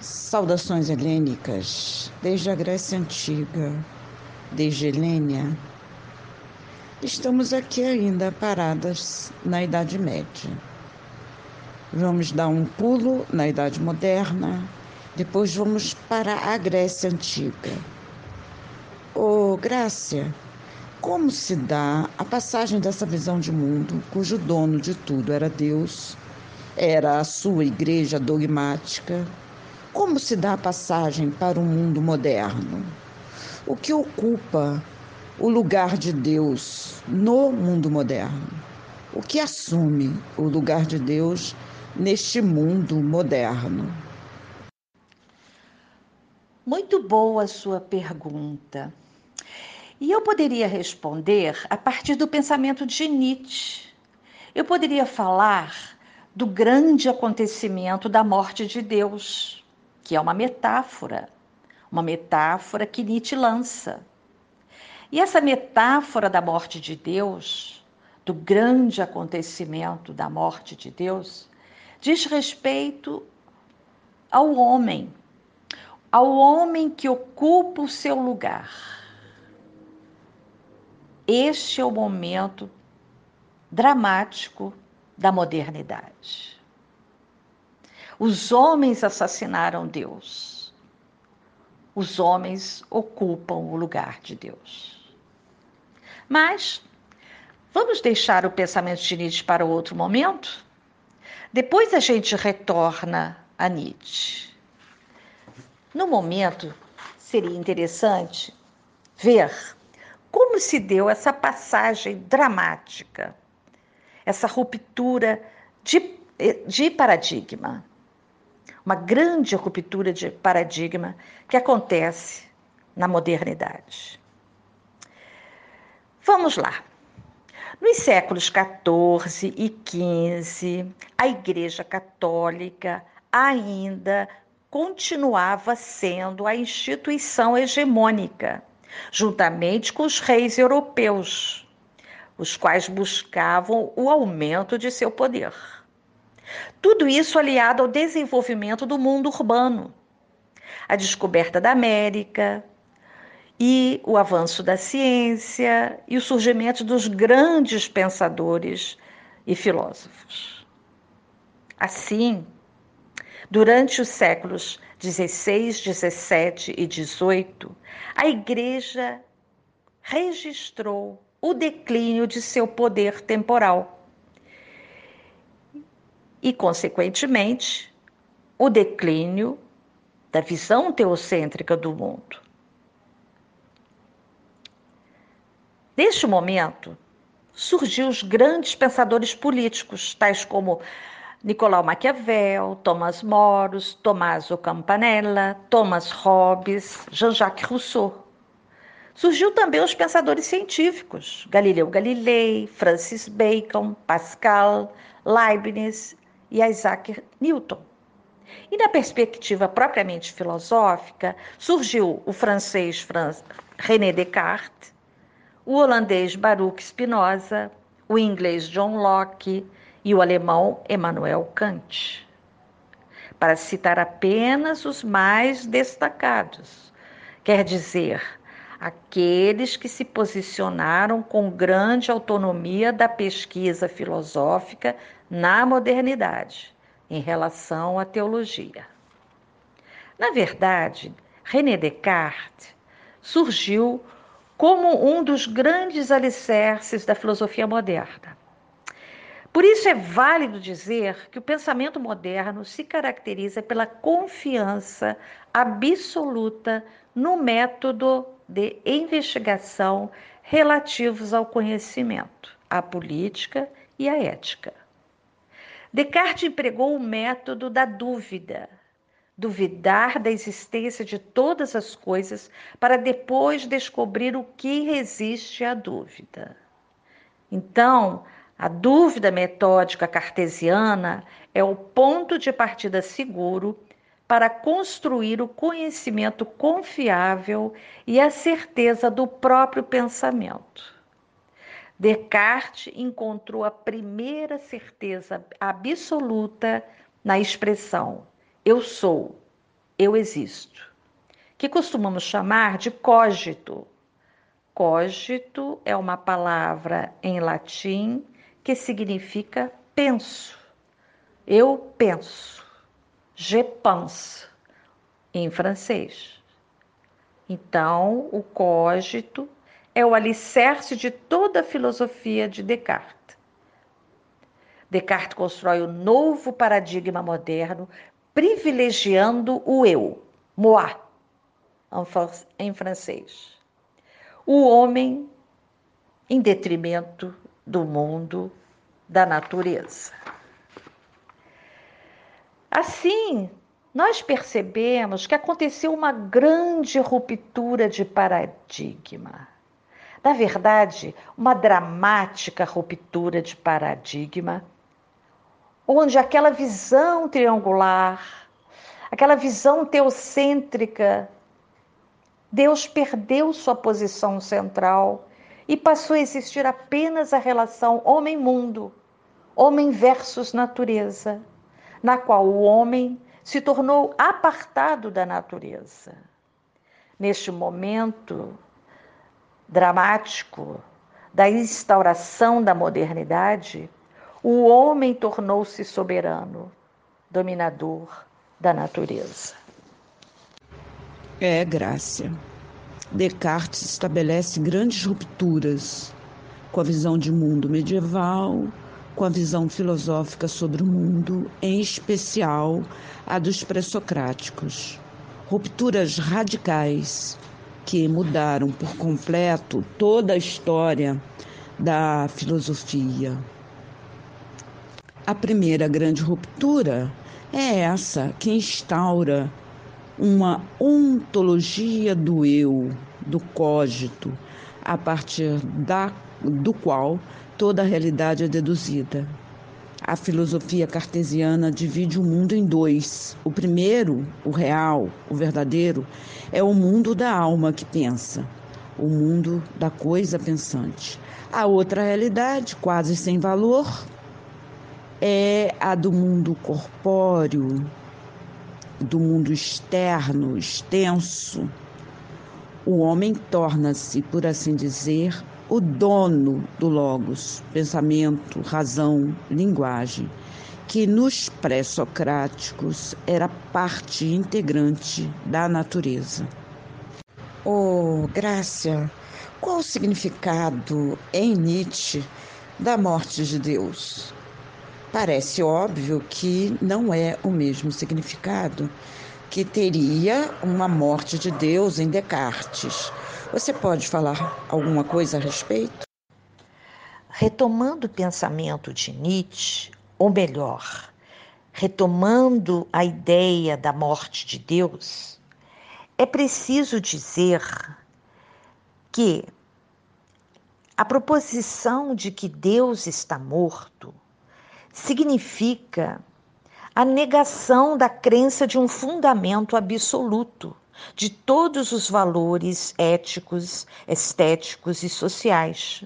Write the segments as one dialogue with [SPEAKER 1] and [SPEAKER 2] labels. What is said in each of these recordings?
[SPEAKER 1] Saudações helênicas, desde a Grécia Antiga, desde Helênia. Estamos aqui ainda paradas na Idade Média. Vamos dar um pulo na Idade Moderna, depois vamos para a Grécia Antiga. Ô, oh, Grácia, como se dá a passagem dessa visão de mundo, cujo dono de tudo era Deus, era a sua igreja dogmática, como se dá a passagem para o mundo moderno? O que ocupa o lugar de Deus no mundo moderno? O que assume o lugar de Deus neste mundo moderno?
[SPEAKER 2] Muito boa a sua pergunta. E eu poderia responder a partir do pensamento de Nietzsche. Eu poderia falar do grande acontecimento da morte de Deus que é uma metáfora, uma metáfora que Nietzsche lança. E essa metáfora da morte de Deus, do grande acontecimento da morte de Deus, diz respeito ao homem, ao homem que ocupa o seu lugar. Este é o momento dramático da modernidade. Os homens assassinaram Deus. Os homens ocupam o lugar de Deus. Mas vamos deixar o pensamento de Nietzsche para outro momento? Depois a gente retorna a Nietzsche. No momento, seria interessante ver como se deu essa passagem dramática, essa ruptura de, de paradigma uma grande ruptura de paradigma que acontece na modernidade. Vamos lá. Nos séculos XIV e XV, a Igreja Católica ainda continuava sendo a instituição hegemônica, juntamente com os reis europeus, os quais buscavam o aumento de seu poder. Tudo isso aliado ao desenvolvimento do mundo urbano, a descoberta da América e o avanço da ciência e o surgimento dos grandes pensadores e filósofos. Assim, durante os séculos 16, 17 e 18, a Igreja registrou o declínio de seu poder temporal e, consequentemente, o declínio da visão teocêntrica do mundo. Neste momento, surgiu os grandes pensadores políticos, tais como Nicolau Maquiavel, Thomas More, Tommaso Campanella, Thomas Hobbes, Jean-Jacques Rousseau. Surgiu também os pensadores científicos, Galileu Galilei, Francis Bacon, Pascal, Leibniz e Isaac Newton. E na perspectiva propriamente filosófica, surgiu o francês René Descartes, o holandês Baruch Spinoza, o inglês John Locke e o alemão Emmanuel Kant. Para citar apenas os mais destacados, quer dizer, aqueles que se posicionaram com grande autonomia da pesquisa filosófica na modernidade em relação à teologia. Na verdade, René Descartes surgiu como um dos grandes alicerces da filosofia moderna. Por isso é válido dizer que o pensamento moderno se caracteriza pela confiança absoluta no método de investigação relativos ao conhecimento, à política e à ética. Descartes empregou o método da dúvida, duvidar da existência de todas as coisas para depois descobrir o que resiste à dúvida. Então, a dúvida metódica cartesiana é o ponto de partida seguro para construir o conhecimento confiável e a certeza do próprio pensamento. Descartes encontrou a primeira certeza absoluta na expressão eu sou, eu existo, que costumamos chamar de cogito. Cogito é uma palavra em latim que significa penso. Eu penso. Je pense em francês. Então, o cogito é o alicerce de toda a filosofia de Descartes. Descartes constrói o um novo paradigma moderno, privilegiando o eu, moi, em francês. O homem em detrimento do mundo, da natureza. Assim, nós percebemos que aconteceu uma grande ruptura de paradigma. Na verdade, uma dramática ruptura de paradigma, onde aquela visão triangular, aquela visão teocêntrica, Deus perdeu sua posição central e passou a existir apenas a relação homem-mundo, homem versus natureza, na qual o homem se tornou apartado da natureza. Neste momento dramático da instauração da modernidade, o homem tornou-se soberano, dominador da natureza.
[SPEAKER 1] É, Grácia. Descartes estabelece grandes rupturas com a visão de mundo medieval, com a visão filosófica sobre o mundo, em especial a dos pré-socráticos. Rupturas radicais que mudaram por completo toda a história da filosofia. A primeira grande ruptura é essa que instaura uma ontologia do eu, do cogito, a partir da, do qual toda a realidade é deduzida. A filosofia cartesiana divide o mundo em dois. O primeiro, o real, o verdadeiro, é o mundo da alma que pensa, o mundo da coisa pensante. A outra realidade, quase sem valor, é a do mundo corpóreo, do mundo externo, extenso, o homem torna-se, por assim dizer, o dono do Logos, pensamento, razão, linguagem, que nos pré-socráticos era parte integrante da natureza. Oh, Grácia, qual o significado em Nietzsche da morte de Deus? Parece óbvio que não é o mesmo significado que teria uma morte de Deus em Descartes. Você pode falar alguma coisa a respeito?
[SPEAKER 2] Retomando o pensamento de Nietzsche, ou melhor, retomando a ideia da morte de Deus, é preciso dizer que a proposição de que Deus está morto significa a negação da crença de um fundamento absoluto de todos os valores éticos, estéticos e sociais,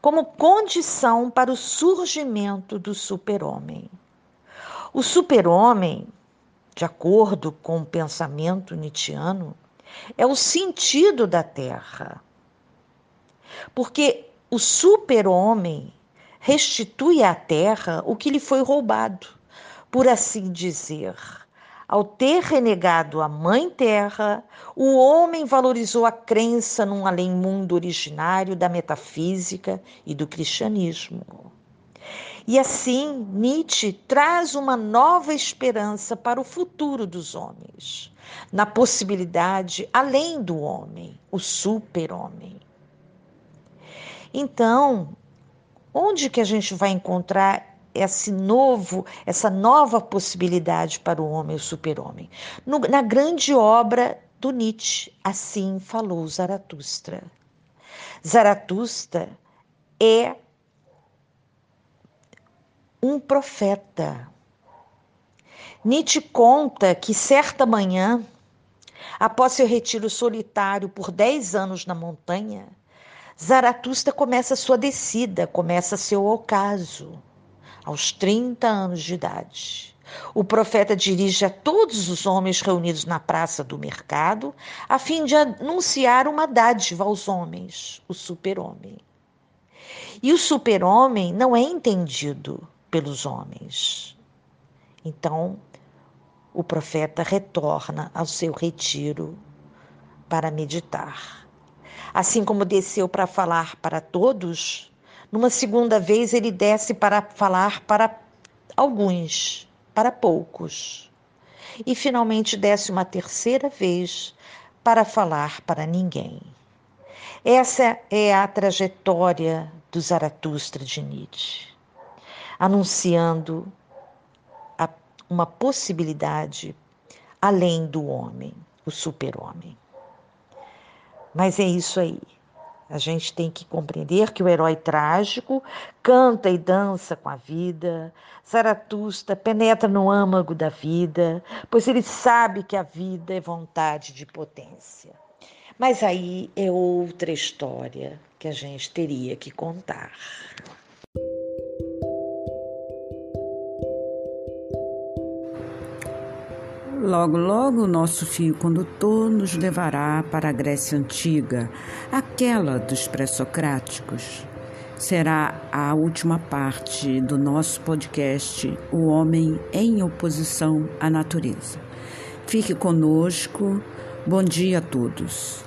[SPEAKER 2] como condição para o surgimento do super-homem. O super-homem, de acordo com o pensamento nietzschiano, é o sentido da Terra. Porque o super-homem restitui à terra o que lhe foi roubado, por assim dizer. Ao ter renegado a Mãe Terra, o homem valorizou a crença num além-mundo originário da metafísica e do cristianismo. E assim, Nietzsche traz uma nova esperança para o futuro dos homens, na possibilidade além do homem, o super-homem. Então, Onde que a gente vai encontrar esse novo, essa nova possibilidade para o homem, o super-homem? Na grande obra do Nietzsche, assim falou Zaratustra. Zaratustra é um profeta. Nietzsche conta que certa manhã, após seu retiro solitário por dez anos na montanha, Zaratustra começa sua descida, começa seu ocaso, aos 30 anos de idade. O profeta dirige a todos os homens reunidos na praça do mercado, a fim de anunciar uma dádiva aos homens, o super-homem. E o super-homem não é entendido pelos homens. Então, o profeta retorna ao seu retiro para meditar. Assim como desceu para falar para todos, numa segunda vez ele desce para falar para alguns, para poucos. E finalmente desce uma terceira vez para falar para ninguém. Essa é a trajetória do Zaratustra de Nietzsche, anunciando a, uma possibilidade além do homem, o super-homem. Mas é isso aí. A gente tem que compreender que o herói trágico canta e dança com a vida. Zaratusta penetra no âmago da vida, pois ele sabe que a vida é vontade de potência. Mas aí é outra história que a gente teria que contar.
[SPEAKER 1] Logo, logo, o nosso fio condutor nos levará para a Grécia Antiga, aquela dos pré-socráticos. Será a última parte do nosso podcast O Homem em Oposição à Natureza. Fique conosco. Bom dia a todos.